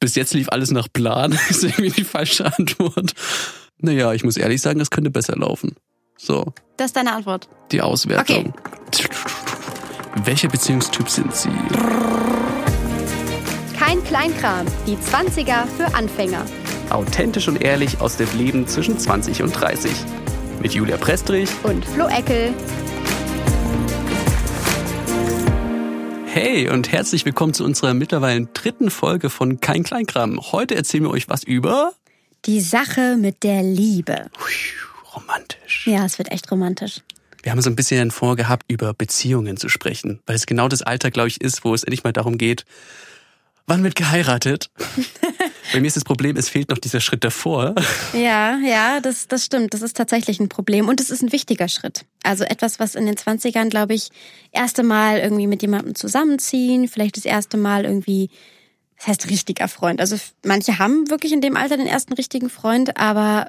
Bis jetzt lief alles nach Plan. ist irgendwie die falsche Antwort. Naja, ich muss ehrlich sagen, es könnte besser laufen. So. Das ist deine Antwort. Die Auswertung. Okay. Welcher Beziehungstyp sind Sie? Kein Kleinkram. Die 20er für Anfänger. Authentisch und ehrlich aus dem Leben zwischen 20 und 30. Mit Julia Prestrich und Flo Eckel. Hey und herzlich willkommen zu unserer mittlerweile dritten Folge von Kein Kleinkram. Heute erzählen wir euch was über die Sache mit der Liebe. Romantisch. Ja, es wird echt romantisch. Wir haben so ein bisschen vorgehabt, über Beziehungen zu sprechen, weil es genau das Alter, glaube ich, ist, wo es endlich mal darum geht, wann wird geheiratet? Bei mir ist das Problem, es fehlt noch dieser Schritt davor. Ja, ja, das, das stimmt. Das ist tatsächlich ein Problem. Und es ist ein wichtiger Schritt. Also etwas, was in den 20ern, glaube ich, erste Mal irgendwie mit jemandem zusammenziehen, vielleicht das erste Mal irgendwie, das heißt richtiger Freund. Also manche haben wirklich in dem Alter den ersten richtigen Freund, aber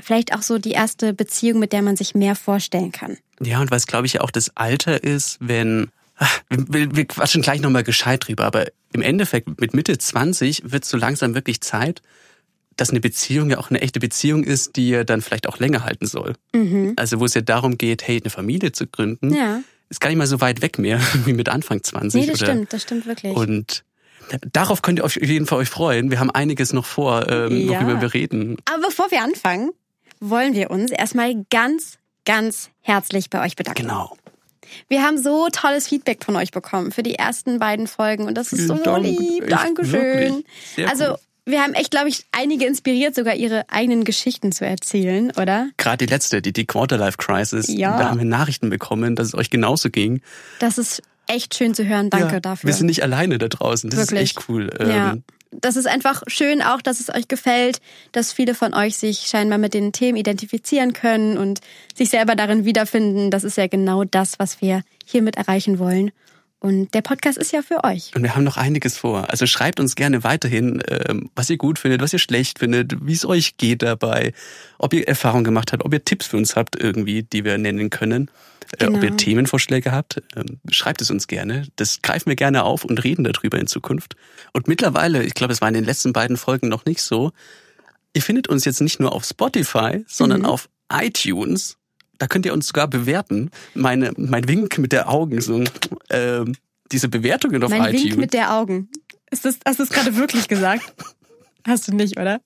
vielleicht auch so die erste Beziehung, mit der man sich mehr vorstellen kann. Ja, und weil es, glaube ich, auch das Alter ist, wenn wir, wir quatschen gleich nochmal gescheit drüber, aber im Endeffekt mit Mitte 20 wird so langsam wirklich Zeit, dass eine Beziehung ja auch eine echte Beziehung ist, die ja dann vielleicht auch länger halten soll. Mhm. Also wo es ja darum geht, hey, eine Familie zu gründen, ja. ist gar nicht mal so weit weg mehr wie mit Anfang 20. Nee, das oder, stimmt, das stimmt wirklich. Und darauf könnt ihr euch auf jeden Fall euch freuen. Wir haben einiges noch vor, ähm, ja. worüber wir reden. Aber bevor wir anfangen, wollen wir uns erstmal ganz, ganz herzlich bei euch bedanken. Genau. Wir haben so tolles Feedback von euch bekommen für die ersten beiden Folgen und das ist so Dank, lieb. Dankeschön. Also wir haben echt, glaube ich, einige inspiriert, sogar ihre eigenen Geschichten zu erzählen, oder? Gerade die letzte, die, die Quarterlife Crisis. Ja. Da haben wir Nachrichten bekommen, dass es euch genauso ging. Das ist echt schön zu hören. Danke ja, dafür. Wir sind nicht alleine da draußen. Das Wirklich. ist echt cool. Ja. Ähm, das ist einfach schön auch, dass es euch gefällt, dass viele von euch sich scheinbar mit den Themen identifizieren können und sich selber darin wiederfinden. Das ist ja genau das, was wir hiermit erreichen wollen. Und der Podcast ist ja für euch. Und wir haben noch einiges vor. Also schreibt uns gerne weiterhin, ähm, was ihr gut findet, was ihr schlecht findet, wie es euch geht dabei, ob ihr Erfahrung gemacht habt, ob ihr Tipps für uns habt irgendwie, die wir nennen können. Genau. Ob ihr genau. Themenvorschläge habt, ähm, schreibt es uns gerne. Das greifen wir gerne auf und reden darüber in Zukunft. Und mittlerweile, ich glaube, es war in den letzten beiden Folgen noch nicht so, ihr findet uns jetzt nicht nur auf Spotify, sondern mhm. auf iTunes. Da könnt ihr uns sogar bewerten. Meine, mein Wink mit der Augen, so, äh, diese Bewertungen auf mein iTunes. Mein Wink mit der Augen. Ist das, hast du es gerade wirklich gesagt? Hast du nicht, oder?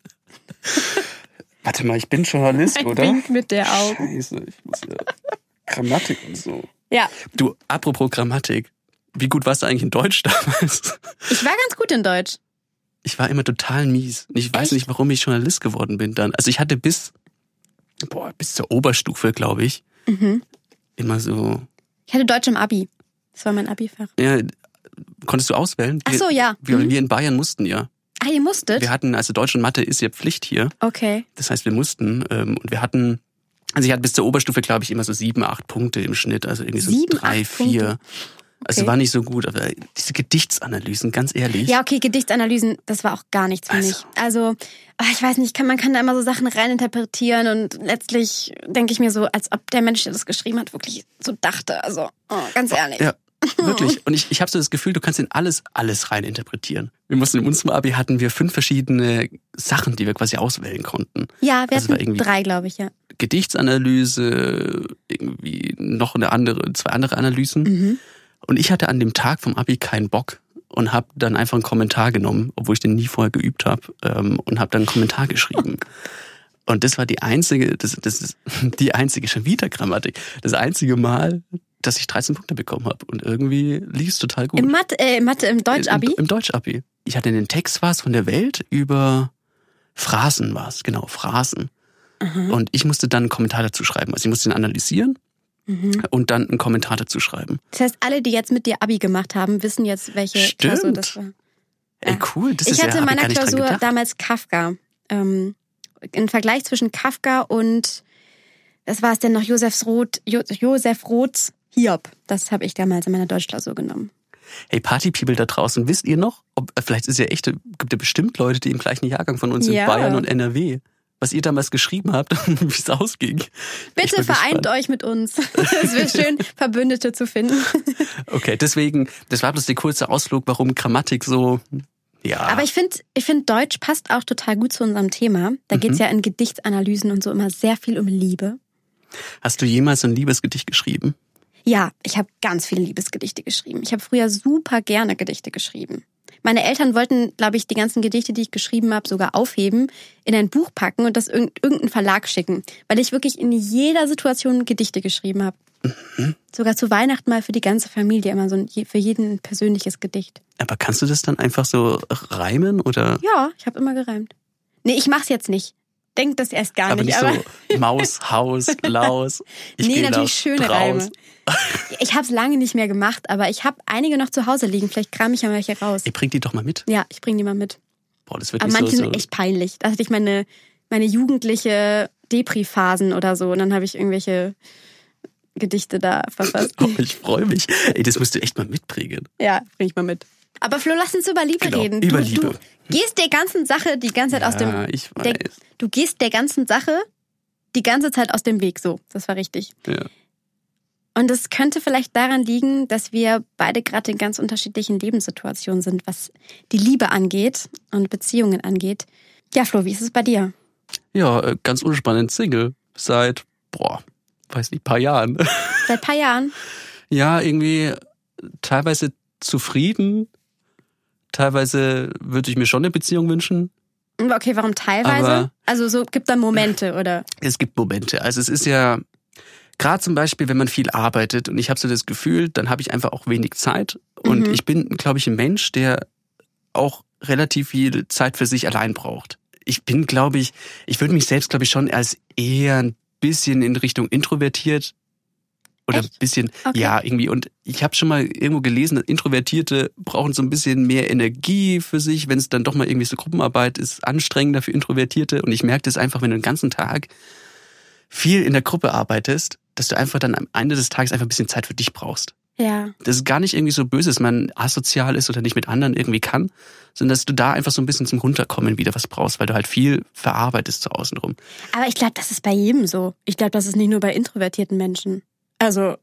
Warte mal, ich bin Journalist, mein oder? Wink mit der Augen. Scheiße, ich muss ja. Grammatik und so. Ja. Du, apropos Grammatik, wie gut warst du eigentlich in Deutsch damals? Ich war ganz gut in Deutsch. Ich war immer total mies. Ich weiß Echt? nicht, warum ich Journalist geworden bin dann. Also ich hatte bis, boah, bis zur Oberstufe, glaube ich, mhm. immer so. Ich hatte Deutsch im Abi. Das war mein Abi-Fach. Ja, konntest du auswählen? Ach so, ja. Wir, mhm. wir in Bayern mussten ja. Ah, ihr musstet? Wir hatten, also Deutsch und Mathe ist ja Pflicht hier. Okay. Das heißt, wir mussten ähm, und wir hatten also ich hatte bis zur Oberstufe, glaube ich, immer so sieben, acht Punkte im Schnitt. Also irgendwie so sieben, drei, vier. Also okay. Also war nicht so gut, aber diese Gedichtsanalysen, ganz ehrlich. Ja, okay, Gedichtsanalysen, das war auch gar nichts für also. mich. Also, ah, ich weiß nicht, man kann da immer so Sachen reininterpretieren und letztlich denke ich mir so, als ob der Mensch, der das geschrieben hat, wirklich so dachte. Also, oh, ganz ehrlich. Ja, Wirklich. Und ich, ich habe so das Gefühl, du kannst in alles, alles rein interpretieren. Wir mussten in unserem Abi hatten wir fünf verschiedene Sachen, die wir quasi auswählen konnten. Ja, wir also hatten drei, glaube ich, ja. Gedichtsanalyse, irgendwie noch eine andere, zwei andere Analysen. Mhm. Und ich hatte an dem Tag vom Abi keinen Bock und habe dann einfach einen Kommentar genommen, obwohl ich den nie vorher geübt habe, ähm, und habe dann einen Kommentar geschrieben. Und das war die einzige, das, das ist die einzige, schon wieder Grammatik, das einzige Mal, dass ich 13 Punkte bekommen habe. Und irgendwie lief es total gut. Im Mathe, äh, Mathe im Deutsch-Abi? Im, Im Deutsch-Abi. Ich hatte den Text was von der Welt über Phrasen war es, genau, Phrasen. Mhm. Und ich musste dann einen Kommentar dazu schreiben. Also ich musste ihn analysieren mhm. und dann einen Kommentar dazu schreiben. Das heißt, alle, die jetzt mit dir Abi gemacht haben, wissen jetzt, welche Stimmt. Klausur das war. Ey, cool. Das ich ist hatte ja, in meiner Klausur damals Kafka. Ähm, Ein Vergleich zwischen Kafka und, was war es denn noch, Josef Roth, Josef Roths Hiob. Das habe ich damals in meiner Deutschklausur genommen. Hey Party-People da draußen, wisst ihr noch? Ob, äh, vielleicht ist ja echt, gibt ja bestimmt Leute, die im gleichen Jahrgang von uns ja. Bayern und NRW. Was ihr damals geschrieben habt und wie es ausging. Bitte vereint gespannt. euch mit uns. es wird schön, Verbündete zu finden. Okay, deswegen, das war bloß der kurze Ausflug, warum Grammatik so Ja. Aber ich finde, ich finde, Deutsch passt auch total gut zu unserem Thema. Da geht's ja in Gedichtsanalysen und so immer sehr viel um Liebe. Hast du jemals ein Liebesgedicht geschrieben? Ja, ich habe ganz viele Liebesgedichte geschrieben. Ich habe früher super gerne Gedichte geschrieben. Meine Eltern wollten, glaube ich, die ganzen Gedichte, die ich geschrieben habe, sogar aufheben, in ein Buch packen und das irgendeinen Verlag schicken, weil ich wirklich in jeder Situation Gedichte geschrieben habe. Mhm. Sogar zu Weihnachten mal für die ganze Familie immer so ein, für jeden ein persönliches Gedicht. Aber kannst du das dann einfach so reimen oder? Ja, ich habe immer gereimt. Nee, ich mach's jetzt nicht. Denkt das erst gar aber nicht. nicht aber so Maus, Haus, Laus. Ich nee, natürlich schöne draus. Reime. Ich habe es lange nicht mehr gemacht, aber ich habe einige noch zu Hause liegen. Vielleicht kram ich ja welche raus. Ihr bringt die doch mal mit. Ja, ich bringe die mal mit. Boah, das wird Aber nicht manche so, so sind echt peinlich. Da hatte ich meine, meine jugendliche Depri-Phasen oder so. Und dann habe ich irgendwelche Gedichte da verfasst. Oh, ich freue mich. Ey, das musst du echt mal mitbringen. Ja, bring ich mal mit. Aber Flo, lass uns über Liebe Genau, reden. über du, Liebe. Du gehst der ganzen Sache die ganze Zeit aus dem. Ja, ich Der, weiß. du gehst der ganzen Sache die ganze Zeit aus dem Weg. So, das war richtig. Ja. Und es könnte vielleicht daran liegen, dass wir beide gerade in ganz unterschiedlichen Lebenssituationen sind, was die Liebe angeht und Beziehungen angeht. Ja, Flo, wie ist es bei dir? ja, äh, ganz unspannend Single. Seit, boah, weiß nicht, paar Jahren. Seit paar Jahren? ja, irgendwie teilweise zufrieden. Teilweise würde ich mir schon eine Beziehung wünschen. Okay, warum teilweise? Aber- also so gibt da Momente, oder? Es gibt Momente. Also es ist ja gerade zum Beispiel, wenn man viel arbeitet und ich habe so das Gefühl, dann habe ich einfach auch wenig Zeit. Und Mhm. ich bin, glaube ich, ein Mensch, der auch relativ viel Zeit für sich allein braucht. Ich bin, glaube ich, ich würde mich selbst, glaube ich, schon als eher ein bisschen in Richtung introvertiert oder ein Echt? bisschen, Okay. ja, irgendwie. Und ich habe schon mal irgendwo gelesen, Introvertierte brauchen so ein bisschen mehr Energie für sich, wenn es dann doch mal irgendwie so Gruppenarbeit ist, anstrengender für Introvertierte. Und ich merke das einfach, wenn du den ganzen Tag viel in der Gruppe arbeitest, dass du einfach dann am Ende des Tages einfach ein bisschen Zeit für dich brauchst. Ja. Das ist gar nicht irgendwie so böse, dass man asozial ist oder nicht mit anderen irgendwie kann, sondern dass du da einfach so ein bisschen zum Runterkommen wieder was brauchst, weil du halt viel verarbeitest zu außen rum. Aber ich glaube, das ist bei jedem so. Ich glaube, das ist nicht nur bei introvertierten Menschen. Also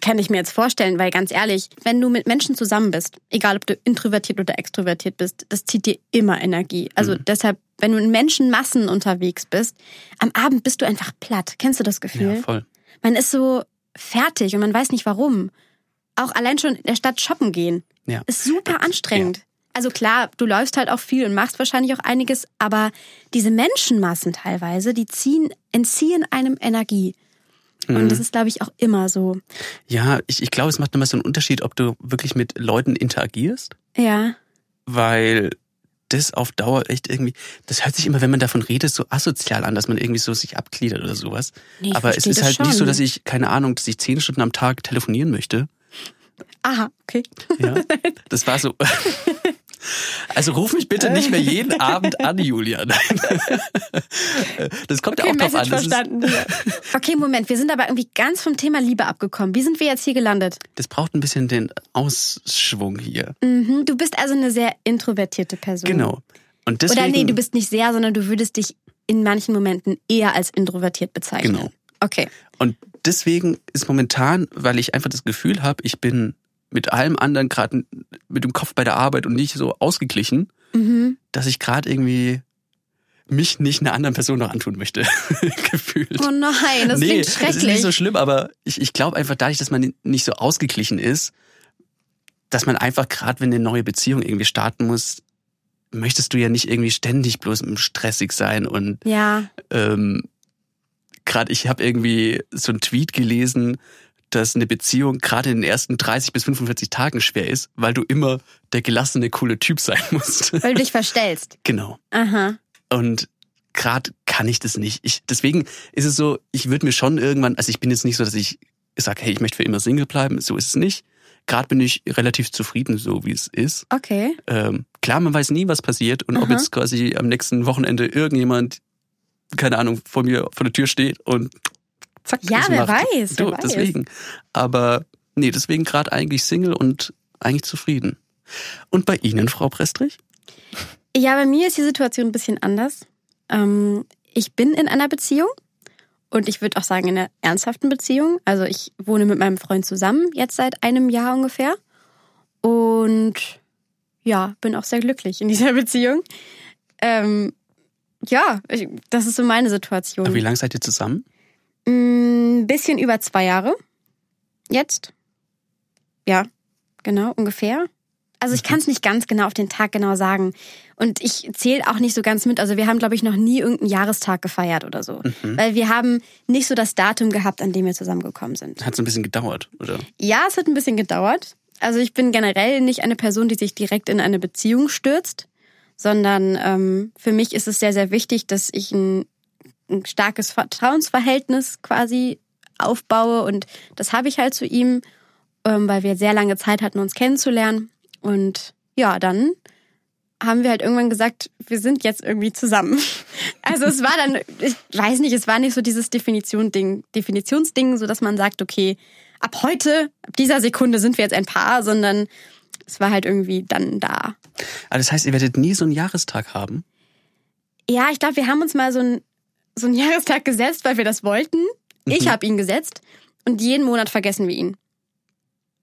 kann ich mir jetzt vorstellen, weil ganz ehrlich, wenn du mit Menschen zusammen bist, egal ob du introvertiert oder extrovertiert bist, das zieht dir immer Energie. Also Mhm. deshalb, wenn du in Menschenmassen unterwegs bist, am Abend bist du einfach platt. Kennst du das Gefühl? Ja, voll. Man ist so fertig und man weiß nicht warum. Auch allein schon in der Stadt shoppen gehen Ja. ist super anstrengend. Also klar, du läufst halt auch viel und machst wahrscheinlich auch einiges, aber diese Menschenmassen teilweise, die ziehen, entziehen einem Energie. Mhm. Und das ist, glaube ich, auch immer so. Ja, ich, ich glaube, es macht nochmal so einen Unterschied, ob du wirklich mit Leuten interagierst, Ja. weil das auf Dauer echt irgendwie, das hört sich immer, wenn man davon redet, so asozial an, dass man irgendwie so sich abgliedert oder sowas. Nee, Aber es ist halt nicht so, schon. dass ich, keine Ahnung, dass ich zehn Stunden am Tag telefonieren möchte. Aha, okay. Ja, das war so. Also ruf mich bitte nicht mehr jeden Abend an, Julian. Das kommt ja Okay, auch drauf an. Message ist, verstanden. Ja. Okay, Moment, wir sind aber irgendwie ganz vom Thema Liebe abgekommen. Wie sind wir jetzt hier gelandet? das braucht ein bisschen den Ausschwung hier. Mhm, du bist also eine sehr introvertierte Person. Genau. Und deswegen, Oder nee, du bist nicht sehr, sondern du würdest dich in manchen Momenten eher als introvertiert bezeichnen. Genau. Okay. Und deswegen ist momentan, weil ich einfach das Gefühl habe, ich bin mit allem anderen gerade mit dem Kopf bei der Arbeit und nicht so ausgeglichen, Mhm. dass ich gerade irgendwie mich nicht einer anderen Person noch antun möchte. Gefühlt. Oh nein, das nee, klingt das ist schrecklich. nicht so schlimm, aber ich, ich glaube einfach dadurch, dass man nicht so ausgeglichen ist, dass man einfach gerade, wenn eine neue Beziehung irgendwie starten muss, möchtest du ja nicht irgendwie ständig bloß im stressig sein und ja. ähm, gerade ich habe irgendwie so einen Tweet gelesen, dass eine Beziehung gerade in den ersten 30 bis 45 Tagen schwer ist, weil du immer der gelassene, coole Typ sein musst. Weil du dich verstellst. genau. Aha. Und gerade kann ich das nicht. Ich, deswegen ist es so, ich würde mir schon irgendwann, also ich bin jetzt nicht so, dass ich sage, hey, ich möchte für immer Single bleiben. So ist es nicht. Gerade bin ich relativ zufrieden, so wie es ist. Okay. Ähm, klar, man weiß nie, was passiert und ob Aha. jetzt quasi am nächsten Wochenende irgendjemand, keine Ahnung, vor mir vor der Tür steht und zack. Ja, wer macht. weiß, Du, wer weiß. deswegen. Aber nee, deswegen gerade eigentlich Single und eigentlich zufrieden. Und bei Ihnen, Frau Prestrich? Ja, bei mir ist die Situation ein bisschen anders. Ähm, ich bin in einer Beziehung und ich würde auch sagen in einer ernsthaften Beziehung. Also ich wohne mit meinem Freund zusammen, jetzt seit einem Jahr ungefähr. Und ja, bin auch sehr glücklich in dieser Beziehung. Ähm, ja, ich, das ist so meine Situation. Aber wie lange seid ihr zusammen? Ein mm, bisschen über zwei Jahre. Jetzt. Ja, genau, ungefähr. Also ich kann es nicht ganz genau auf den Tag genau sagen. Und ich zähle auch nicht so ganz mit. Also wir haben, glaube ich, noch nie irgendeinen Jahrestag gefeiert oder so. Mhm. Weil wir haben nicht so das Datum gehabt, an dem wir zusammengekommen sind. Hat es ein bisschen gedauert, oder? Ja, es hat ein bisschen gedauert. Also ich bin generell nicht eine Person, die sich direkt in eine Beziehung stürzt, sondern ähm, für mich ist es sehr, sehr wichtig, dass ich ein, ein starkes Vertrauensverhältnis quasi aufbaue. Und das habe ich halt zu ihm, ähm, weil wir sehr lange Zeit hatten, uns kennenzulernen. Und ja, dann haben wir halt irgendwann gesagt, wir sind jetzt irgendwie zusammen. Also es war dann, ich weiß nicht, es war nicht so dieses Definition-Ding, Definitionsding, so dass man sagt, okay, ab heute, ab dieser Sekunde sind wir jetzt ein Paar, sondern es war halt irgendwie dann da. Ah, das heißt, ihr werdet nie so einen Jahrestag haben? Ja, ich glaube, wir haben uns mal so einen, so einen Jahrestag gesetzt, weil wir das wollten. Ich mhm. habe ihn gesetzt und jeden Monat vergessen wir ihn.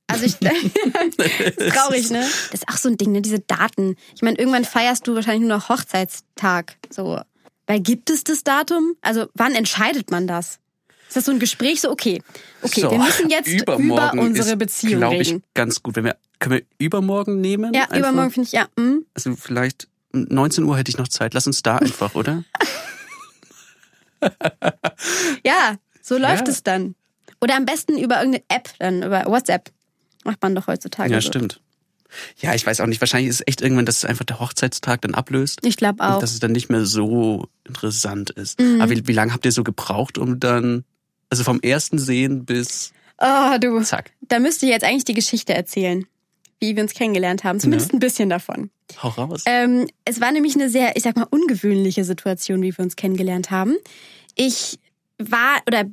Also ich, traurig, ne? Das ist auch so ein Ding, ne? Diese Daten. Ich meine, irgendwann feierst du wahrscheinlich nur noch Hochzeitstag. So, weil gibt es das Datum? Also wann entscheidet man das? Ist das so ein Gespräch so, okay, okay, so, wir müssen jetzt über unsere ist, Beziehung glaub ich, reden. ganz gut. Wenn wir, können wir übermorgen nehmen? Ja, einfach? übermorgen finde ich, ja. Hm. Also vielleicht 19 Uhr hätte ich noch Zeit. Lass uns da einfach, oder? ja, so läuft ja. es dann. Oder am besten über irgendeine App, dann über WhatsApp. Macht man doch heutzutage. Ja, so. stimmt. Ja, ich weiß auch nicht. Wahrscheinlich ist es echt irgendwann, dass es einfach der Hochzeitstag dann ablöst. Ich glaube auch. Und dass es dann nicht mehr so interessant ist. Mhm. Aber wie, wie lange habt ihr so gebraucht, um dann, also vom ersten Sehen bis. Oh, du. Zack. Da müsste ich jetzt eigentlich die Geschichte erzählen, wie wir uns kennengelernt haben. Zumindest ja. ein bisschen davon. Hau raus. Ähm, es war nämlich eine sehr, ich sag mal, ungewöhnliche Situation, wie wir uns kennengelernt haben. Ich war, oder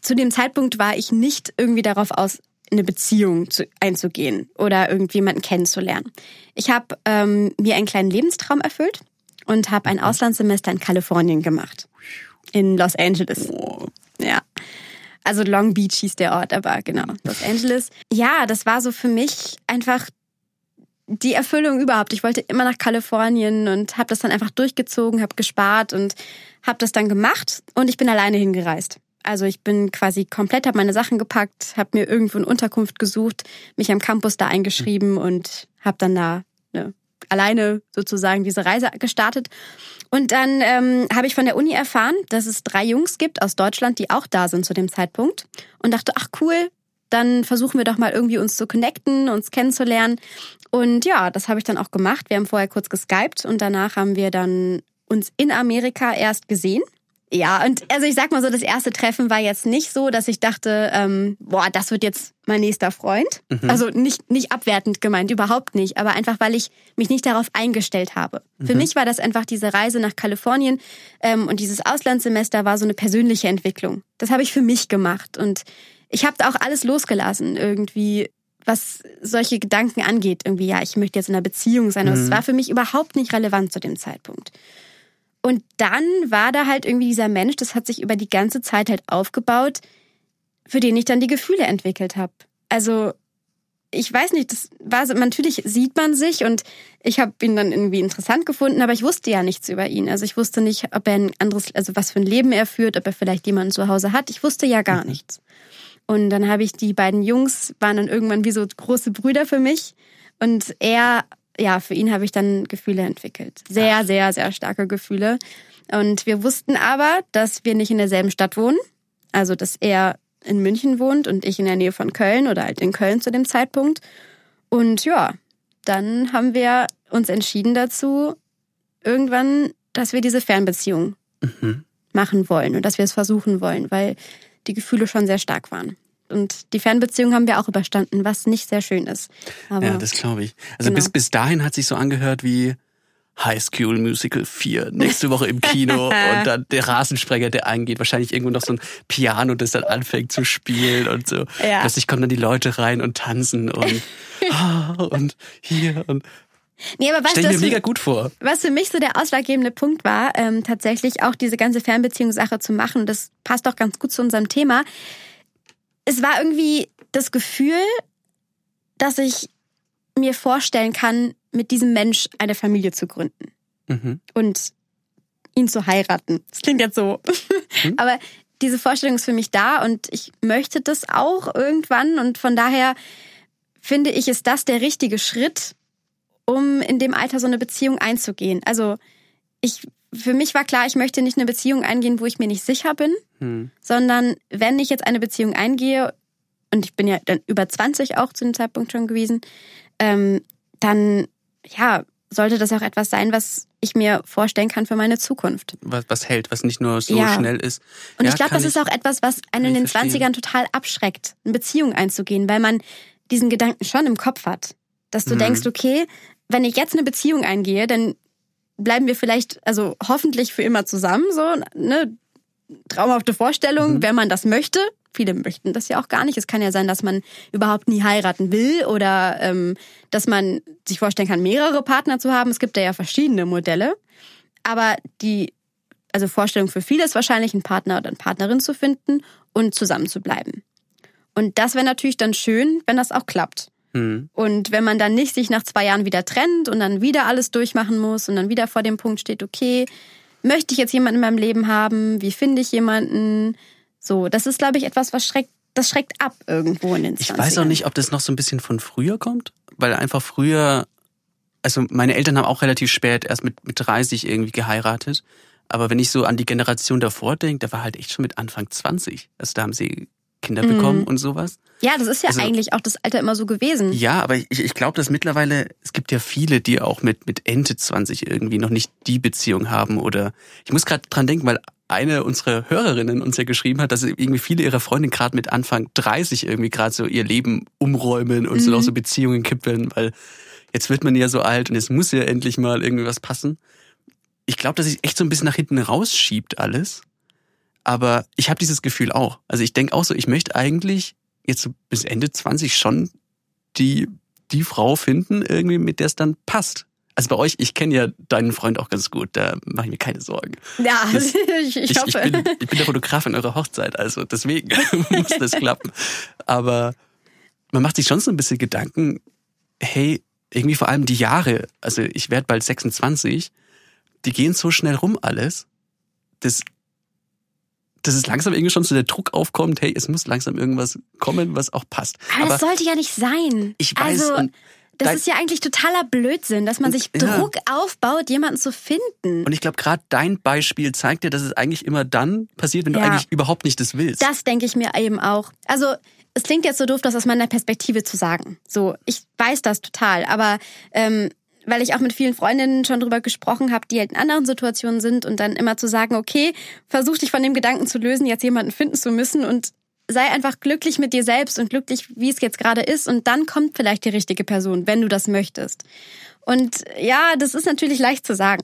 zu dem Zeitpunkt war ich nicht irgendwie darauf aus, eine Beziehung zu, einzugehen oder irgendjemanden kennenzulernen. Ich habe ähm, mir einen kleinen Lebenstraum erfüllt und habe ein mhm. Auslandssemester in Kalifornien gemacht. In Los Angeles. Oh. Ja. Also Long Beach hieß der Ort, aber genau, Los Angeles. Ja, das war so für mich einfach die Erfüllung überhaupt. Ich wollte immer nach Kalifornien und habe das dann einfach durchgezogen, habe gespart und habe das dann gemacht und ich bin alleine hingereist. Also ich bin quasi komplett, habe meine Sachen gepackt, habe mir irgendwo eine Unterkunft gesucht, mich am Campus da eingeschrieben mhm. und habe dann da ne, alleine sozusagen diese Reise gestartet. Und dann ähm, habe ich von der Uni erfahren, dass es drei Jungs gibt aus Deutschland, die auch da sind zu dem Zeitpunkt. Und dachte, ach cool, dann versuchen wir doch mal irgendwie uns zu connecten, uns kennenzulernen. Und ja, das habe ich dann auch gemacht. Wir haben vorher kurz geskypt und danach haben wir dann uns in Amerika erst gesehen ja, und also ich sag mal so, das erste Treffen war jetzt nicht so, dass ich dachte, ähm, boah, das wird jetzt mein nächster Freund. Mhm. Also nicht, nicht abwertend gemeint, überhaupt nicht, aber einfach, weil ich mich nicht darauf eingestellt habe. Mhm. Für mich war das einfach diese Reise nach Kalifornien ähm, und dieses Auslandssemester war so eine persönliche Entwicklung. Das habe ich für mich gemacht und ich habe auch alles losgelassen irgendwie was solche Gedanken angeht. Irgendwie, ja, ich möchte jetzt in einer Beziehung sein. Mhm. Aber es war für mich überhaupt nicht relevant zu dem Zeitpunkt. Und dann war da halt irgendwie dieser Mensch, das hat sich über die ganze Zeit halt aufgebaut, für den ich dann die Gefühle entwickelt habe. Also ich weiß nicht, das war so, natürlich sieht man sich und ich habe ihn dann irgendwie interessant gefunden, aber ich wusste ja nichts über ihn. Also ich wusste nicht, ob er ein anderes, also was für ein Leben er führt, ob er vielleicht jemanden zu Hause hat. Ich wusste ja gar mhm. nichts. Und dann habe ich die beiden Jungs waren dann irgendwann wie so große Brüder für mich und er ja, für ihn habe ich dann Gefühle entwickelt. Sehr, sehr, sehr starke Gefühle. Und wir wussten aber, dass wir nicht in derselben Stadt wohnen. Also, dass er in München wohnt und ich in der Nähe von Köln oder halt in Köln zu dem Zeitpunkt. Und ja, dann haben wir uns entschieden dazu, irgendwann, dass wir diese Fernbeziehung mhm. machen wollen und dass wir es versuchen wollen, weil die Gefühle schon sehr stark waren. Und die Fernbeziehung haben wir auch überstanden, was nicht sehr schön ist. Aber ja, das glaube ich. Also genau. bis, bis dahin hat sich so angehört wie High School Musical 4. Nächste Woche im Kino und dann der Rasensprenger, der eingeht. Wahrscheinlich irgendwo noch so ein Piano, das dann anfängt zu spielen und so. Ja. Plötzlich kommen dann die Leute rein und tanzen und, oh, und hier und Nee, aber was Stell ich mir mega gut vor. Was für mich so der ausschlaggebende Punkt war, ähm, tatsächlich auch diese ganze Fernbeziehungssache zu machen, das passt auch ganz gut zu unserem Thema, es war irgendwie das Gefühl, dass ich mir vorstellen kann, mit diesem Mensch eine Familie zu gründen. Mhm. Und ihn zu heiraten. Das klingt jetzt so. Mhm. Aber diese Vorstellung ist für mich da und ich möchte das auch irgendwann. Und von daher finde ich, ist das der richtige Schritt, um in dem Alter so eine Beziehung einzugehen. Also ich, für mich war klar, ich möchte nicht eine Beziehung eingehen, wo ich mir nicht sicher bin, hm. sondern wenn ich jetzt eine Beziehung eingehe, und ich bin ja dann über 20 auch zu dem Zeitpunkt schon gewesen, ähm, dann ja, sollte das auch etwas sein, was ich mir vorstellen kann für meine Zukunft. Was, was hält, was nicht nur so ja. schnell ist. Und ja, ich glaube, das ist auch etwas, was einen in den verstehen. 20ern total abschreckt, eine Beziehung einzugehen, weil man diesen Gedanken schon im Kopf hat. Dass du mhm. denkst, okay, wenn ich jetzt eine Beziehung eingehe, dann bleiben wir vielleicht, also hoffentlich für immer zusammen, so, ne? Traumhafte Vorstellung, mhm. wenn man das möchte. Viele möchten das ja auch gar nicht. Es kann ja sein, dass man überhaupt nie heiraten will oder ähm, dass man sich vorstellen kann, mehrere Partner zu haben. Es gibt da ja verschiedene Modelle. Aber die also Vorstellung für viele ist wahrscheinlich, einen Partner oder eine Partnerin zu finden und zusammen zu bleiben. Und das wäre natürlich dann schön, wenn das auch klappt. Mhm. Und wenn man dann nicht sich nach zwei Jahren wieder trennt und dann wieder alles durchmachen muss und dann wieder vor dem Punkt steht, okay, möchte ich jetzt jemanden in meinem Leben haben? Wie finde ich jemanden? So, das ist, glaube ich, etwas, was schreckt, das schreckt ab irgendwo in den 20 Ich weiß auch nicht, ob das noch so ein bisschen von früher kommt, weil einfach früher, also meine Eltern haben auch relativ spät, erst mit, mit 30 irgendwie geheiratet. Aber wenn ich so an die Generation davor denke, da war halt echt schon mit Anfang 20. Also da haben sie Kinder mhm. bekommen und sowas. Ja, das ist ja also, eigentlich auch das Alter immer so gewesen. Ja, aber ich, ich glaube, dass mittlerweile, es gibt ja viele, die auch mit, mit Ende 20 irgendwie noch nicht die Beziehung haben oder ich muss gerade dran denken, weil eine unserer Hörerinnen uns ja geschrieben hat, dass irgendwie viele ihrer Freundinnen gerade mit Anfang 30 irgendwie gerade so ihr Leben umräumen und mhm. so auch so Beziehungen kippeln, weil jetzt wird man ja so alt und jetzt muss ja endlich mal irgendwie was passen. Ich glaube, dass sich echt so ein bisschen nach hinten rausschiebt alles. Aber ich habe dieses Gefühl auch. Also ich denke auch so, ich möchte eigentlich jetzt so bis Ende 20 schon die, die Frau finden, irgendwie, mit der es dann passt. Also bei euch, ich kenne ja deinen Freund auch ganz gut, da mache ich mir keine Sorgen. Ja, das, ich, ich, ich, hoffe. Ich bin, ich bin der Fotograf in eurer Hochzeit, also deswegen muss das klappen. Aber man macht sich schon so ein bisschen Gedanken, hey, irgendwie vor allem die Jahre, also ich werde bald 26, die gehen so schnell rum alles. Das dass es langsam irgendwie schon so der Druck aufkommt, hey, es muss langsam irgendwas kommen, was auch passt. Aber, Aber das sollte ja nicht sein. Ich weiß. Also, das ist ja eigentlich totaler Blödsinn, dass man sich ja. Druck aufbaut, jemanden zu finden. Und ich glaube, gerade dein Beispiel zeigt dir, dass es eigentlich immer dann passiert, wenn ja. du eigentlich überhaupt nicht das willst. Das denke ich mir eben auch. Also es klingt jetzt so doof, das aus meiner Perspektive zu sagen. So, ich weiß das total, aber ähm, weil ich auch mit vielen Freundinnen schon drüber gesprochen habe, die halt in anderen Situationen sind und dann immer zu sagen, okay, versuch dich von dem Gedanken zu lösen, jetzt jemanden finden zu müssen und sei einfach glücklich mit dir selbst und glücklich, wie es jetzt gerade ist und dann kommt vielleicht die richtige Person, wenn du das möchtest. Und ja, das ist natürlich leicht zu sagen.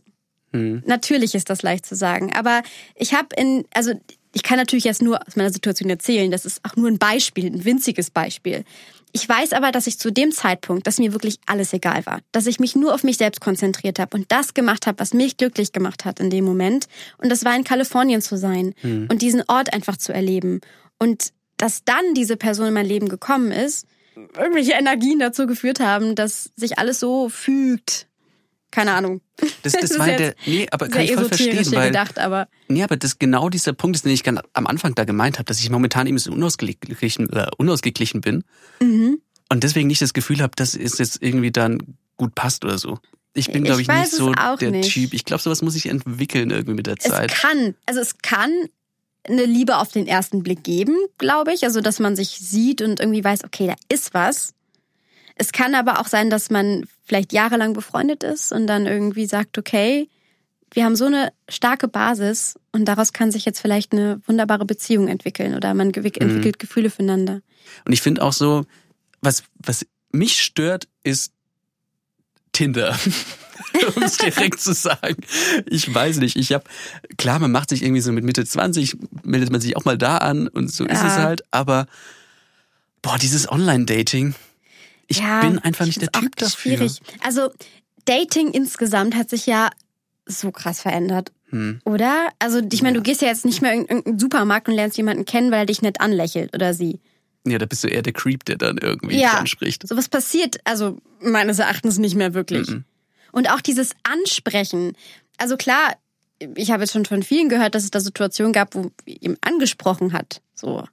Hm. Natürlich ist das leicht zu sagen, aber ich habe in also ich kann natürlich jetzt nur aus meiner Situation erzählen, das ist auch nur ein Beispiel, ein winziges Beispiel. Ich weiß aber, dass ich zu dem Zeitpunkt, dass mir wirklich alles egal war, dass ich mich nur auf mich selbst konzentriert habe und das gemacht habe, was mich glücklich gemacht hat in dem Moment. Und das war in Kalifornien zu sein mhm. und diesen Ort einfach zu erleben. Und dass dann diese Person in mein Leben gekommen ist, irgendwelche Energien dazu geführt haben, dass sich alles so fügt, keine Ahnung. Das, das, das war der, nee, aber kann ich voll verstehen, weil, gedacht, aber. Nee, aber das genau dieser Punkt ist, den ich am Anfang da gemeint habe, dass ich momentan eben so unausgeglichen, äh, unausgeglichen bin. Mhm. Und deswegen nicht das Gefühl habe, dass es jetzt irgendwie dann gut passt oder so. Ich bin, glaube ich, ich nicht so der nicht. Typ. Ich glaube, sowas muss sich entwickeln irgendwie mit der Zeit. Es kann, also es kann eine Liebe auf den ersten Blick geben, glaube ich. Also, dass man sich sieht und irgendwie weiß, okay, da ist was. Es kann aber auch sein, dass man vielleicht jahrelang befreundet ist und dann irgendwie sagt, okay, wir haben so eine starke Basis und daraus kann sich jetzt vielleicht eine wunderbare Beziehung entwickeln oder man mhm. entwickelt mhm. Gefühle füreinander. Und ich finde auch so, was, was mich stört, ist Tinder. um es direkt zu sagen. Ich weiß nicht. Ich habe klar, man macht sich irgendwie so mit Mitte 20, meldet man sich auch mal da an und so ja. ist es halt. Aber boah, dieses Online-Dating, ich ja, bin einfach nicht der Typ dafür. Schwierig. Also Dating insgesamt hat sich ja so krass verändert. Hm. Oder? Also ich meine, ja. du gehst ja jetzt nicht mehr in irgendeinen Supermarkt und lernst jemanden kennen, weil er dich nett anlächelt oder sie. Ja, da bist du eher der Creep, der dann irgendwie Ja. anspricht. Sowas passiert, also meines Erachtens nicht mehr wirklich. Mhm. Und auch dieses Ansprechen. Also klar, ich habe jetzt schon von vielen gehört, dass es da Situationen gab, wo ihm angesprochen hat. So.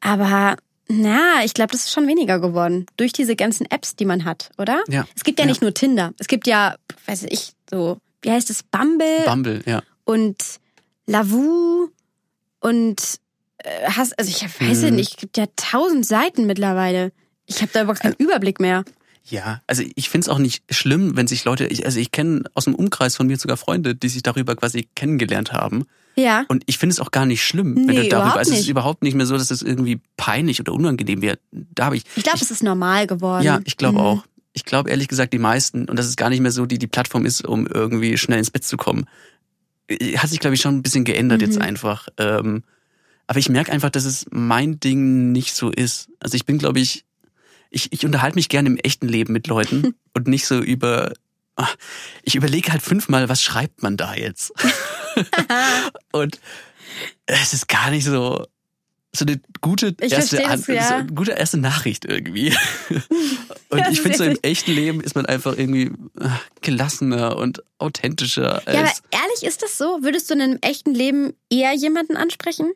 Aber na, ich glaube, das ist schon weniger geworden. Durch diese ganzen Apps, die man hat, oder? Ja. Es gibt ja, Ja. nicht nur Tinder. Es gibt ja, weiß ich, so, wie heißt es, Bumble Bumble, ja. und Lavu und äh, hast, also ich weiß ja Mhm. nicht, es gibt ja tausend Seiten mittlerweile. Ich habe da überhaupt keinen Überblick mehr. Ja, also ich find's auch nicht schlimm, wenn sich Leute, ich, also ich kenne aus dem Umkreis von mir sogar Freunde, die sich darüber quasi kennengelernt haben. Ja. Und ich finde es auch gar nicht schlimm, wenn Nee, du darüber. überhaupt Also es ist überhaupt nicht mehr so, dass es irgendwie peinlich oder unangenehm wird. Da habe ich. Ich glaube, es ist normal geworden. ja, ich glaube Mhm. auch. Ich glaube ehrlich gesagt, die meisten, und das ist gar nicht mehr so, die die Plattform ist, um irgendwie schnell ins Bett zu kommen, äh, hat sich, glaube ich, schon ein bisschen geändert Mhm. jetzt einfach. Ähm, aber ich merke einfach, dass es mein Ding nicht so ist. Also ich bin, glaube ich, ich, ich unterhalte mich gerne im echten Leben mit Leuten und nicht so über. ah, Ich überlege halt fünfmal, was schreibt man da jetzt? und es ist gar nicht so so eine gute erste, das, ja. so eine gute erste Nachricht irgendwie. und Ja, ich finde so im echten Leben ist man einfach irgendwie ah, gelassener und authentischer Ja, aber ehrlich, ist das so? Würdest du in einem echten Leben eher jemanden ansprechen?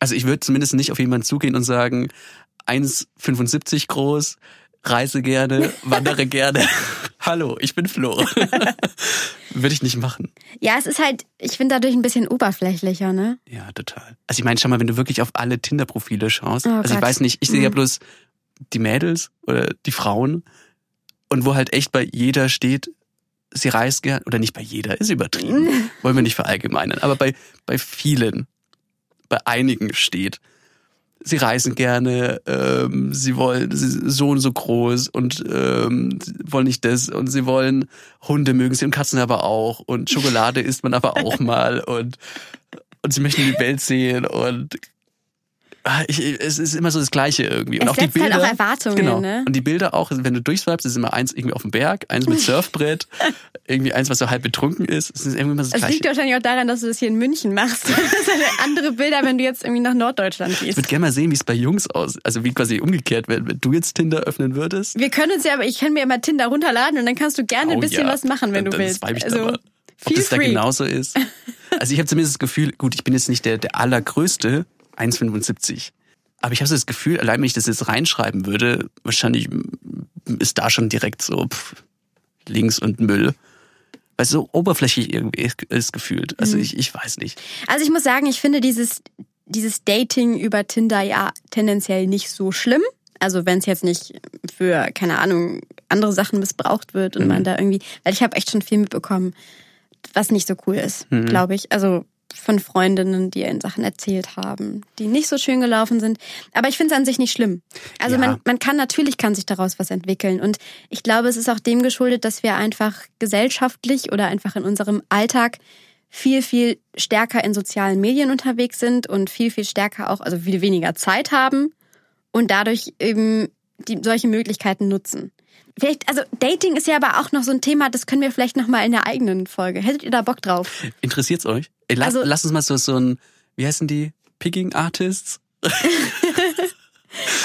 Also ich würde zumindest nicht auf jemanden zugehen und sagen, 1,75 groß, reise gerne, wandere gerne. Hallo, ich bin Flo. würde ich nicht machen. Ja, es ist halt, ich finde dadurch ein bisschen oberflächlicher, ne? Ja, total. Also ich meine, schau mal, wenn du wirklich auf alle Tinder-Profile schaust, Oh also ich Gott. weiß nicht, ich sehe ja Mhm. bloß die Mädels oder die Frauen und wo halt echt bei jeder steht, sie reist gern, oder nicht bei jeder, ist übertrieben, wollen wir nicht verallgemeinern, aber bei, bei vielen, bei einigen steht, sie reisen gerne, ähm, sie wollen sie sind so und so groß und ähm, wollen nicht das und sie wollen Hunde mögen sie und Katzen aber auch und Schokolade isst man aber auch mal und und sie möchten die Welt sehen und ich, es ist immer so das Gleiche irgendwie. Und Es auch die setzt halt Bilder, auch Erwartungen, genau. ne? Und die Bilder auch, wenn du durchswipest, ist immer eins irgendwie auf dem Berg, eins mit Surfbrett, irgendwie eins, was so halb betrunken ist. Es ist irgendwie immer das Es Gleiche. liegt wahrscheinlich auch daran, dass du das hier in München machst. Das sind andere Bilder, wenn du jetzt irgendwie nach Norddeutschland Ich gehst. würde gerne mal sehen, wie es bei Jungs aussieht. Also wie quasi umgekehrt wäre, wenn du jetzt Tinder öffnen würdest. Wir können uns ja, aber ich kann mir immer Tinder runterladen und dann kannst du gerne ein Oh bisschen ja. was machen, wenn Dann- du willst. ich da also, mal. Ob das da free. genauso ist. Also ich habe zumindest das Gefühl, gut, ich bin jetzt nicht der, der allergrößte, 1,75. Aber ich habe so das Gefühl, allein wenn ich das jetzt reinschreiben würde, wahrscheinlich ist da schon direkt so pff, links und Müll. Weil es so oberflächlich irgendwie ist gefühlt. Also Mhm. ich, ich weiß nicht. Also ich muss sagen, ich finde dieses, dieses Dating über Tinder ja tendenziell nicht so schlimm. Also wenn es jetzt nicht für, keine Ahnung, andere Sachen missbraucht wird und Mhm. man da irgendwie, weil ich habe echt schon viel mitbekommen, was nicht so cool ist, Mhm. glaube ich. Also von Freundinnen, die in Sachen erzählt haben, die nicht so schön gelaufen sind. Aber ich finde es an sich nicht schlimm. Also Ja. man, man kann natürlich kann sich daraus was entwickeln. Und ich glaube, es ist auch dem geschuldet, dass wir einfach gesellschaftlich oder einfach in unserem Alltag viel, viel stärker in sozialen Medien unterwegs sind und viel, viel stärker auch, also viel weniger Zeit haben und dadurch eben die, solche Möglichkeiten nutzen. Vielleicht, also Dating ist ja aber auch noch so ein Thema, das können wir vielleicht noch mal in der eigenen Folge. Hättet ihr da Bock drauf? Interessiert's euch? Ey, Lass, Also- lass uns mal so, so ein, wie heißen die? Picking Artists?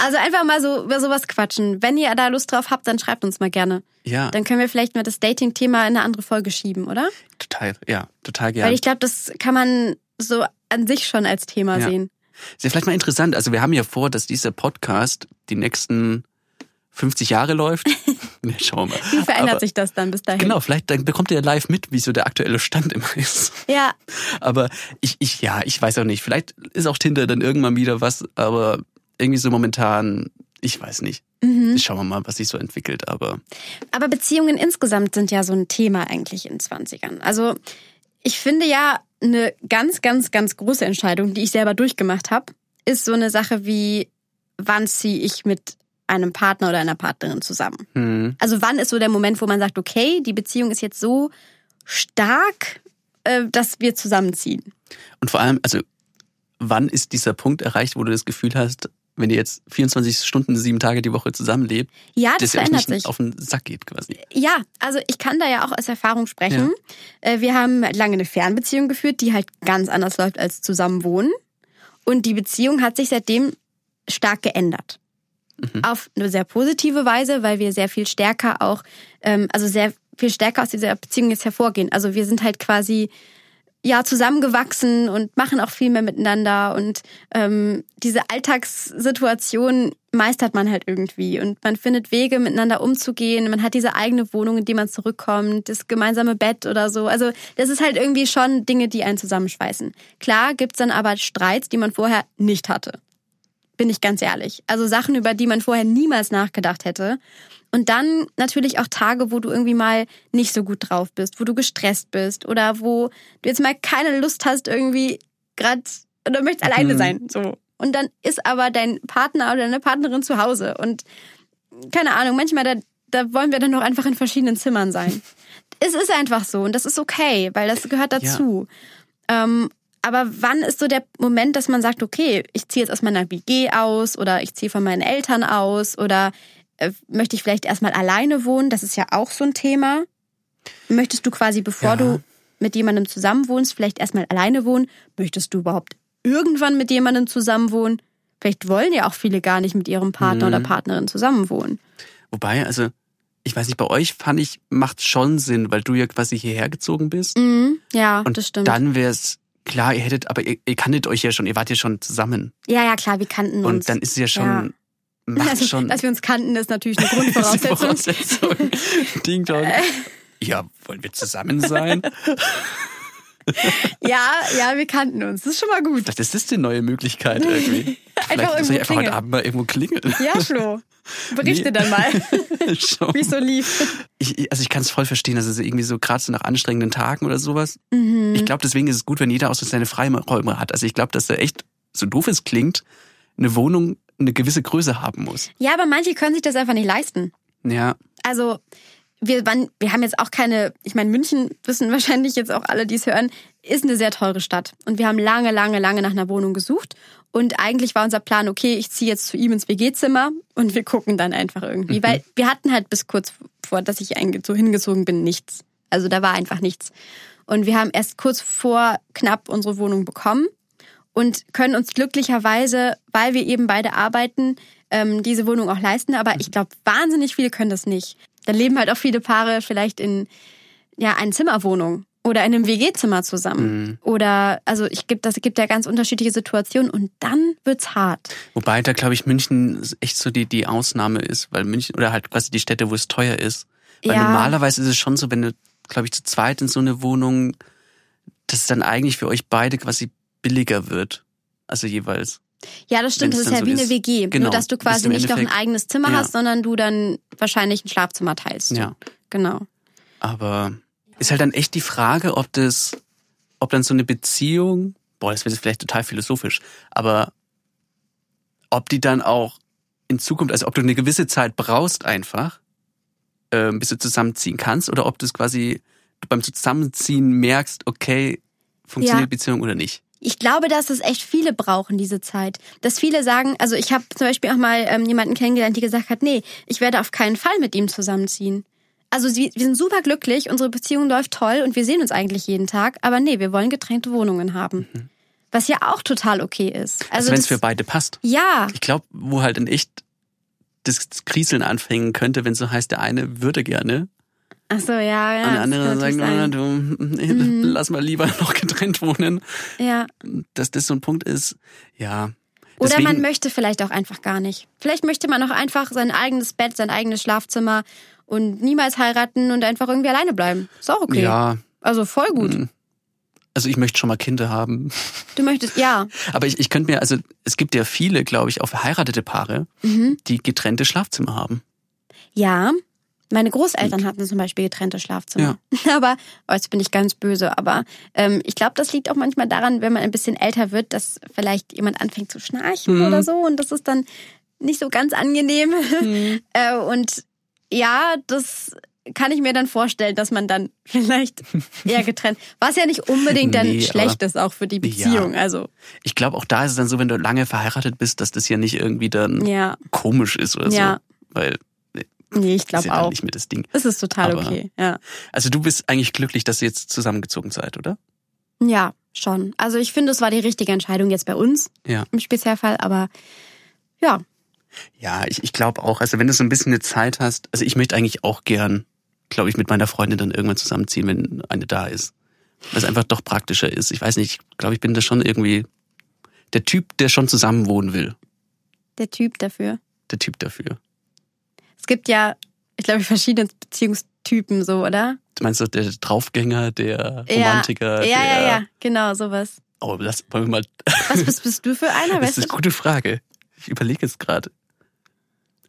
Also einfach mal so über sowas quatschen. Wenn ihr da Lust drauf habt, dann schreibt uns mal gerne. Ja, Dann können wir vielleicht mal das Dating-Thema in eine andere Folge schieben, oder? total, ja, total Weil gerne. ich glaube, das kann man so an sich schon als Thema Ja. sehen. Ist ja vielleicht mal interessant. Also wir haben ja vor, dass dieser Podcast die nächsten 50 Jahre läuft. ja, schauen wir mal. Wie verändert Aber- sich das dann bis dahin? Genau, vielleicht dann bekommt ihr live mit, wie so der aktuelle Stand immer ist. Ja, Aber ich, ich, ja, ich weiß auch nicht. Vielleicht ist auch Tinder dann irgendwann wieder was, aber irgendwie so momentan, ich weiß nicht. Mhm. Schauen wir mal, was sich so entwickelt. Aber aber Beziehungen insgesamt sind ja so ein Thema eigentlich in 20ern. Also ich finde ja, eine ganz, ganz, ganz große Entscheidung, die ich selber durchgemacht habe, ist so eine Sache wie, wann ziehe ich mit einem Partner oder einer Partnerin zusammen? hm, Also wann ist so der Moment, wo man sagt, okay, die Beziehung ist jetzt so stark, äh, dass wir zusammenziehen? und vor allem, also wann ist dieser Punkt erreicht, wo du das Gefühl hast, wenn ihr jetzt 24 Stunden, sieben Tage die Woche zusammenlebt, Ja, das dass ihr euch verändert nicht sich. auf den Sack geht quasi. Ja, also ich kann da ja auch aus Erfahrung sprechen. Äh, Wir haben lange eine Fernbeziehung geführt, die halt ganz anders läuft als Zusammenwohnen. Und die Beziehung hat sich seitdem stark geändert. Mhm. Auf eine sehr positive Weise, weil wir sehr viel stärker auch, ähm, also sehr viel stärker aus dieser Beziehung jetzt hervorgehen. Also wir sind halt quasi ja zusammengewachsen und machen auch viel mehr miteinander und ähm, diese Alltagssituation meistert man halt irgendwie und man findet Wege miteinander umzugehen. Man hat diese eigene Wohnung, in die man zurückkommt, das gemeinsame Bett oder so. Also das ist halt irgendwie schon Dinge, die einen zusammenschweißen. Klar gibt's dann aber Streits, die man vorher nicht hatte. Bin ich ganz ehrlich. Also Sachen, über die man vorher niemals nachgedacht hätte. Und dann natürlich auch Tage, wo du irgendwie mal nicht so gut drauf bist, wo du gestresst bist oder wo du jetzt mal keine Lust hast, irgendwie gerade oder möchtest alleine mhm. sein. So. Und dann ist aber dein Partner oder deine Partnerin zu Hause. Und keine Ahnung, manchmal da, da wollen wir dann noch einfach in verschiedenen Zimmern sein. es ist einfach so und das ist okay, weil das gehört dazu. Ja. Ähm, aber wann ist so der Moment, dass man sagt, okay, ich ziehe jetzt aus meiner WG aus oder ich ziehe von meinen Eltern aus oder äh, möchte ich vielleicht erstmal alleine wohnen? Das ist ja auch so ein Thema. Möchtest du quasi, bevor ja. du mit jemandem zusammenwohnst, vielleicht erstmal alleine wohnen? Möchtest du überhaupt irgendwann mit jemandem zusammenwohnen? Vielleicht wollen ja auch viele gar nicht mit ihrem Partner mhm. oder Partnerin zusammenwohnen. Wobei, also, ich weiß nicht, bei euch fand ich, macht schon Sinn, weil du ja quasi hierher gezogen bist. Mhm. Ja, und das stimmt. Dann wäre es klar, ihr hättet, aber ihr, ihr, kanntet euch ja schon, ihr wart ja schon zusammen. Ja, ja, klar, wir kannten uns. Und dann ist es ja schon ja. Macht also, schon. Dass wir uns kannten, ist natürlich eine Grundvoraussetzung. Voraussetzung. Ding dong. Ja, wollen wir zusammen sein? ja, ja, wir kannten uns. Das ist schon mal gut. Das ist die neue Möglichkeit irgendwie. Vielleicht muss ich einfach heute Abend mal irgendwo klingeln. Ja, Flo. Berichte nee. dann mal, wie es so lief. Ich, also ich kann es voll verstehen, also irgendwie so gerade so nach anstrengenden Tagen oder sowas. Mhm. Ich glaube, deswegen ist es gut, wenn jeder auch so seine Freiräume hat. Also ich glaube, dass da echt, so doof es klingt, eine Wohnung eine gewisse Größe haben muss. Ja, aber manche können sich das einfach nicht leisten. Ja. Also wir, waren, wir haben jetzt auch keine, ich meine, München wissen wahrscheinlich jetzt auch alle, die es hören, ist eine sehr teure Stadt. Und wir haben lange, lange, lange nach einer Wohnung gesucht. Und eigentlich war unser Plan, okay, ich ziehe jetzt zu ihm ins WG-Zimmer und wir gucken dann einfach irgendwie. Mhm. Weil wir hatten halt bis kurz vor, dass ich so hingezogen bin, nichts. Also da war einfach nichts. Und wir haben erst kurz vor knapp unsere Wohnung bekommen und können uns glücklicherweise, weil wir eben beide arbeiten, ähm, diese Wohnung auch leisten. Aber ich glaube, wahnsinnig viele können das nicht. Da leben halt auch viele Paare vielleicht in ja, einer Zimmerwohnung oder in einem WG-Zimmer zusammen. Mhm. Oder also ich gibt das gibt ja ganz unterschiedliche Situationen und dann wird's hart. Wobei da glaube ich München echt so die die Ausnahme ist, weil München oder halt quasi die Städte, wo es teuer ist. Weil ja. normalerweise ist es schon so, wenn du glaube ich zu zweit in so eine Wohnung, das ist dann eigentlich für euch beide quasi billiger wird. Also jeweils. Ja, das stimmt. Das ist ja so wie eine WG. Genau, Nur, dass du quasi nicht noch ein eigenes Zimmer ja. hast, sondern du dann wahrscheinlich ein Schlafzimmer teilst. Ja. Genau. Aber ist halt dann echt die Frage, ob das, ob dann so eine Beziehung, boah, das wird jetzt vielleicht total philosophisch, aber ob die dann auch in Zukunft, also ob du eine gewisse Zeit brauchst einfach, äh, bis du zusammenziehen kannst, oder ob du es quasi beim Zusammenziehen merkst, okay, funktioniert ja. Beziehung oder nicht? Ich glaube, dass es echt viele brauchen, diese Zeit. Dass viele sagen, also ich habe zum Beispiel auch mal ähm, jemanden kennengelernt, die gesagt hat, nee, ich werde auf keinen Fall mit ihm zusammenziehen. Also wir sind super glücklich, unsere Beziehung läuft toll und wir sehen uns eigentlich jeden Tag, aber nee, wir wollen getrennte Wohnungen haben. Mhm. Was ja auch total okay ist. Also, also wenn es für beide passt. Ja. Ich glaube, wo halt in echt das Kriseln anfangen könnte, wenn so heißt, der eine würde gerne Ach so, ja, ja. Und andere sagen, sein. du, mhm. lass mal lieber noch getrennt wohnen. Ja. Dass das so ein Punkt ist, ja. Oder man möchte vielleicht auch einfach gar nicht. Vielleicht möchte man auch einfach sein eigenes Bett, sein eigenes Schlafzimmer und niemals heiraten und einfach irgendwie alleine bleiben. Ist auch okay. Ja. Also voll gut. Mhm. Also ich möchte schon mal Kinder haben. Du möchtest, ja. Aber ich, ich könnte mir, also es gibt ja viele, glaube ich, auch verheiratete Paare, mhm. die getrennte Schlafzimmer haben. Ja, meine Großeltern hatten zum Beispiel getrennte Schlafzimmer. Ja. Aber, oh, jetzt bin ich ganz böse, aber ähm, ich glaube, das liegt auch manchmal daran, wenn man ein bisschen älter wird, dass vielleicht jemand anfängt zu schnarchen mhm. oder so und das ist dann nicht so ganz angenehm. Mhm. äh, und ja, das kann ich mir dann vorstellen, dass man dann vielleicht eher getrennt, was ja nicht unbedingt dann nee, schlecht ist auch für die Beziehung. Ja. Also ich glaube auch da ist es dann so, wenn du lange verheiratet bist, dass das ja nicht irgendwie dann ja. komisch ist oder ja. so, weil Nee, ich glaube auch. nicht mehr das Ding. Es ist total Aber, okay, ja. Also du bist eigentlich glücklich, dass ihr jetzt zusammengezogen seid, oder? Ja, schon. Also ich finde, es war die richtige Entscheidung jetzt bei uns ja. im Spezialfall, aber ja. Ja, ich, ich glaube auch, also wenn du so ein bisschen eine Zeit hast, also ich möchte eigentlich auch gern, glaube ich, mit meiner Freundin dann irgendwann zusammenziehen, wenn eine da ist. Weil es einfach doch praktischer ist. Ich weiß nicht, ich glaube, ich bin da schon irgendwie der Typ, der schon zusammen wohnen will. Der Typ dafür. Der Typ dafür. Es gibt ja, ich glaube, verschiedene Beziehungstypen so, oder? Du meinst so der Draufgänger, der Romantiker? Ja, ja, der, ja, ja, genau, sowas. Oh, lass, wollen wir mal. Was bist, bist du für einer? Das ist eine du? gute Frage. Ich überlege jetzt gerade.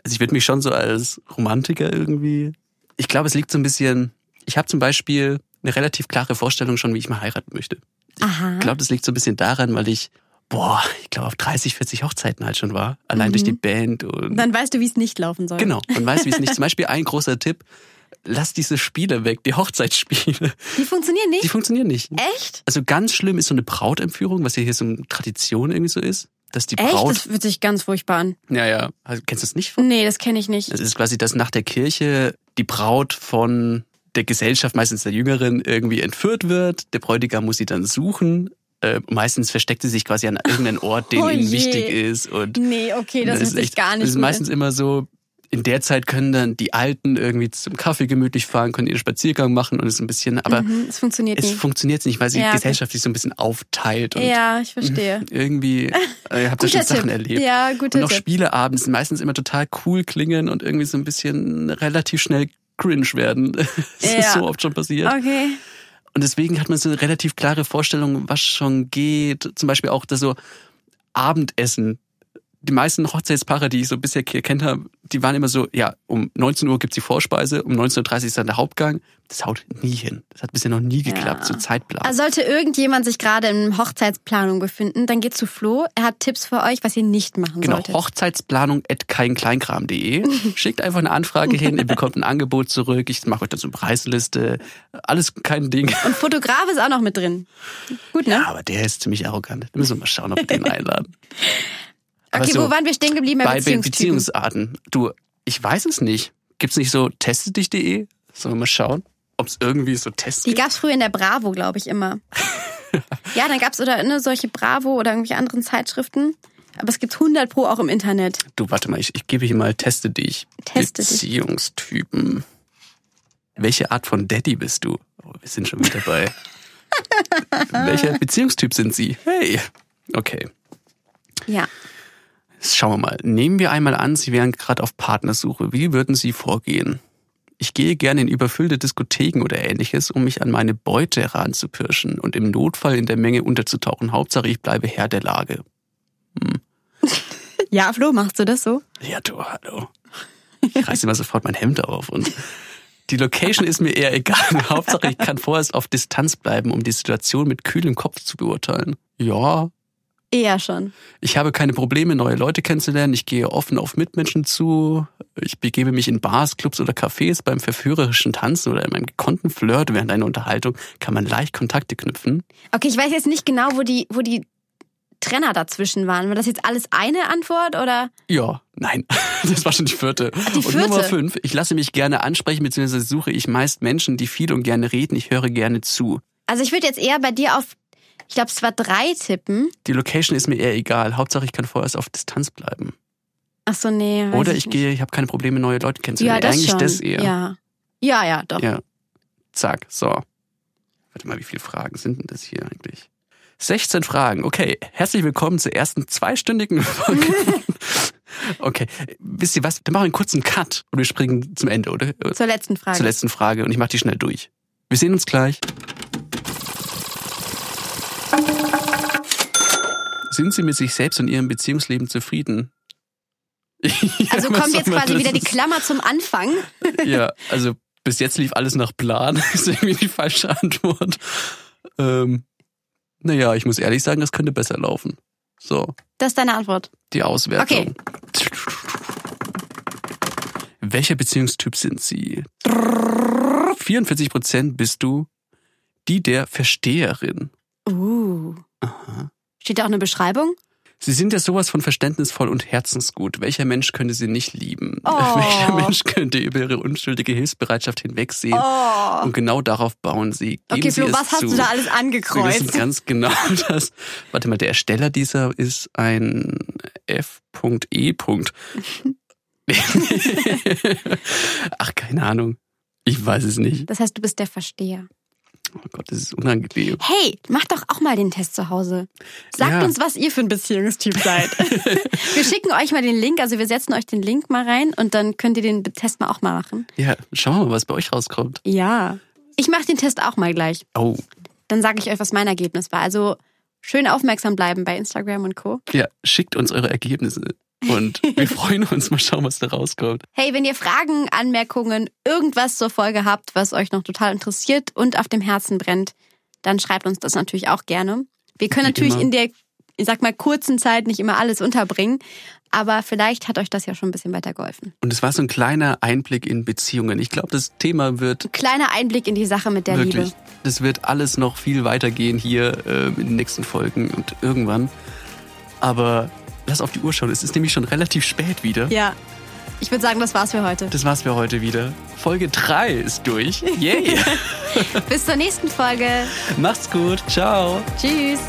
Also ich würde mich schon so als Romantiker irgendwie. Ich glaube, es liegt so ein bisschen. Ich habe zum Beispiel eine relativ klare Vorstellung schon, wie ich mal heiraten möchte. Aha. Ich glaube, das liegt so ein bisschen daran, weil ich, boah, ich glaube, auf 30, 40 Hochzeiten halt schon war. Allein durch die Band und. Dann weißt du, wie es nicht laufen soll. Genau. Man weiß, wie es nicht. Zum Beispiel ein großer Tipp. Lass diese Spiele weg, die Hochzeitsspiele. Die funktionieren nicht? Die funktionieren nicht. Echt? Also ganz schlimm ist so eine Brautentführung, was ja hier so eine Tradition irgendwie so ist. Dass die Echt? Braut. Das fühlt sich ganz furchtbar an. Ja, ja. Also, kennst du das nicht? Nee, das kenne ich nicht. Es ist quasi, dass nach der Kirche die Braut von der Gesellschaft, meistens der Jüngeren, irgendwie entführt wird. Der Bräutigam muss sie dann suchen. Äh, meistens versteckt sie sich quasi an irgendeinen Ort, den Oh ihnen je. wichtig ist. Und Nee, okay, das ist sich echt- gar nicht Das ist gut meistens immer so, in der Zeit können dann die Alten irgendwie zum Kaffee gemütlich fahren, können ihren Spaziergang machen und es ist ein bisschen, aber. Mhm, es funktioniert es nicht. funktioniert nicht, weil sie Ja, okay. gesellschaftlich so ein bisschen aufteilt und Ja, ich verstehe. irgendwie, äh, ihr habt ja schon Sachen Tipp. erlebt. Ja, guter Und noch Tipp. Spieleabends sind meistens immer total cool klingen und irgendwie so ein bisschen relativ schnell cringe werden. Das ist Ja. so oft schon passiert. Okay. Und deswegen hat man so eine relativ klare Vorstellung, was schon geht. Zum Beispiel auch das so Abendessen. Die meisten Hochzeitspaare, die ich so bisher hier kennt habe, die waren immer so, ja, um 19 Uhr gibt's die Vorspeise, um 19.30 Uhr ist dann der Hauptgang. Das haut nie hin. Das hat bisher noch nie geklappt, Ja. so Zeitplan. Also sollte irgendjemand sich gerade in Hochzeitsplanung befinden, dann geht zu Flo. Er hat Tipps für euch, was ihr nicht machen Genau, solltet. Hochzeitsplanung at keinkleinkram.de. Schickt einfach eine Anfrage hin, ihr bekommt ein Angebot zurück. Ich mache euch dann so eine Preisliste. Alles kein Ding. Und Fotograf ist auch noch mit drin. Gut, ne? Ja, aber der ist ziemlich arrogant. Da müssen wir mal schauen, ob wir den einladen. Okay, so, wo waren wir stehen geblieben bei, bei Beziehungstypen? Beziehungsarten. Du, ich weiß es nicht. Gibt's nicht so testedich.de? Sollen wir mal schauen, ob es irgendwie so Tests Die gibt? gab's früher in der Bravo, glaube ich, immer. ja, dann gab's oder ne, solche Bravo oder irgendwelche anderen Zeitschriften. Aber es gibt 100 pro auch im Internet. Du, warte mal, ich, ich gebe hier mal Teste dich. Teste dich. Beziehungstypen. Welche Art von Daddy bist du? Oh, wir sind schon wieder dabei. Welcher Beziehungstyp sind Sie? Hey. Okay. Ja. Schauen wir mal. Nehmen wir einmal an, Sie wären gerade auf Partnersuche. Wie würden Sie vorgehen? Ich gehe gerne in überfüllte Diskotheken oder ähnliches, um mich an meine Beute heranzupirschen und im Notfall in der Menge unterzutauchen. Hauptsache, ich bleibe Herr der Lage. Ja, Flo, machst du das so? Ja, du, hallo. Ich reiße immer sofort mein Hemd auf und die Location ist mir eher egal. Hauptsache, ich kann vorerst auf Distanz bleiben, um die Situation mit kühlem Kopf zu beurteilen. Ja, Eher schon. Ich habe keine Probleme, neue Leute kennenzulernen. Ich gehe offen auf Mitmenschen zu. Ich begebe mich in Bars, Clubs oder Cafés. Beim verführerischen Tanzen oder in meinem gekonnten Flirt während einer Unterhaltung kann man leicht Kontakte knüpfen. Okay, ich weiß jetzt nicht genau, wo die, wo die Trenner dazwischen waren. War das jetzt alles eine Antwort oder? Ja, nein, das war schon die vierte. die Und vierte? Nummer fünf, ich lasse mich gerne ansprechen, beziehungsweise suche ich meist Menschen, die viel und gerne reden. Ich höre gerne zu. Also ich würde jetzt eher bei dir auf, ich glaube, es war drei tippen. Die Location ist mir eher egal. Hauptsache, ich kann vorerst auf Distanz bleiben. Ach so, nee. Oder ich ich gehe, ich habe keine Probleme, neue Leute Ja, kennenzulernen. das Eigentlich schon. das eher. Ja. Ja, ja, doch. Ja. Zack, so. Warte mal, wie viele Fragen sind denn das hier eigentlich? 16 Fragen. Okay, herzlich willkommen zur ersten zweistündigen Folge. okay, wisst ihr was? Dann machen wir einen kurzen Cut und wir springen zum Ende, oder? Zur letzten Frage. Zur letzten Frage und ich mache die schnell durch. Wir sehen uns gleich. Sind Sie mit sich selbst und Ihrem Beziehungsleben zufrieden? Also Was kommt jetzt quasi wieder die Klammer zum Anfang. ja, also bis jetzt lief alles nach Plan. ist irgendwie die falsche Antwort. Ähm, naja, ich muss ehrlich sagen, das könnte besser laufen. So, Das ist deine Antwort. die Auswertung. Welcher Beziehungstyp sind Sie? 44 Prozent bist du die der Versteherin. Uh. Aha. Steht da auch eine Beschreibung? Sie sind ja sowas von verständnisvoll und herzensgut. Welcher Mensch könnte sie nicht lieben? Oh. Welcher Mensch könnte über ihre unschuldige Hilfsbereitschaft hinwegsehen? Oh. Und genau darauf bauen sie. Geben Okay, sie Flo, was hast zu. du da alles Sie angekreuzt? wissen ganz genau, dass. Warte mal, der Ersteller dieser ist ein F.E. Ach, keine Ahnung. Ich weiß es nicht. Das heißt, du bist der Versteher. Oh Gott, das ist unangenehm. Hey, macht doch auch mal den Test zu Hause. Sagt Ja. uns, was ihr für ein Beziehungstyp seid. wir schicken euch mal den Link, also wir setzen euch den Link mal rein und dann könnt ihr den Test mal auch mal machen. Ja, schauen wir mal, was bei euch rauskommt. Ja. Ich mache den Test auch mal gleich. Oh, Dann sage ich euch, was mein Ergebnis war. Also schön aufmerksam bleiben bei Instagram und Co. ja, schickt uns eure Ergebnisse. Und wir freuen uns, mal schauen, was da rauskommt. Hey, wenn ihr Fragen, Anmerkungen, irgendwas zur Folge habt, was euch noch total interessiert und auf dem Herzen brennt, dann schreibt uns das natürlich auch gerne. Wir können Wie natürlich immer. in der, ich sag mal, kurzen Zeit nicht immer alles unterbringen, aber vielleicht hat euch das ja schon ein bisschen weitergeholfen. Und es war so ein kleiner Einblick in Beziehungen. Ich glaube, das Thema wird Kleiner Einblick in die Sache mit der wirklich, Liebe. das wird alles noch viel weitergehen hier äh, in den nächsten Folgen und irgendwann. Aber lass auf die Uhr schauen. Es ist nämlich schon relativ spät wieder. Ja. Ich würde sagen, das war's für heute. Das war's für heute wieder. Folge 3 ist durch. Yay! Bis zur nächsten Folge. Macht's gut. Ciao. Tschüss.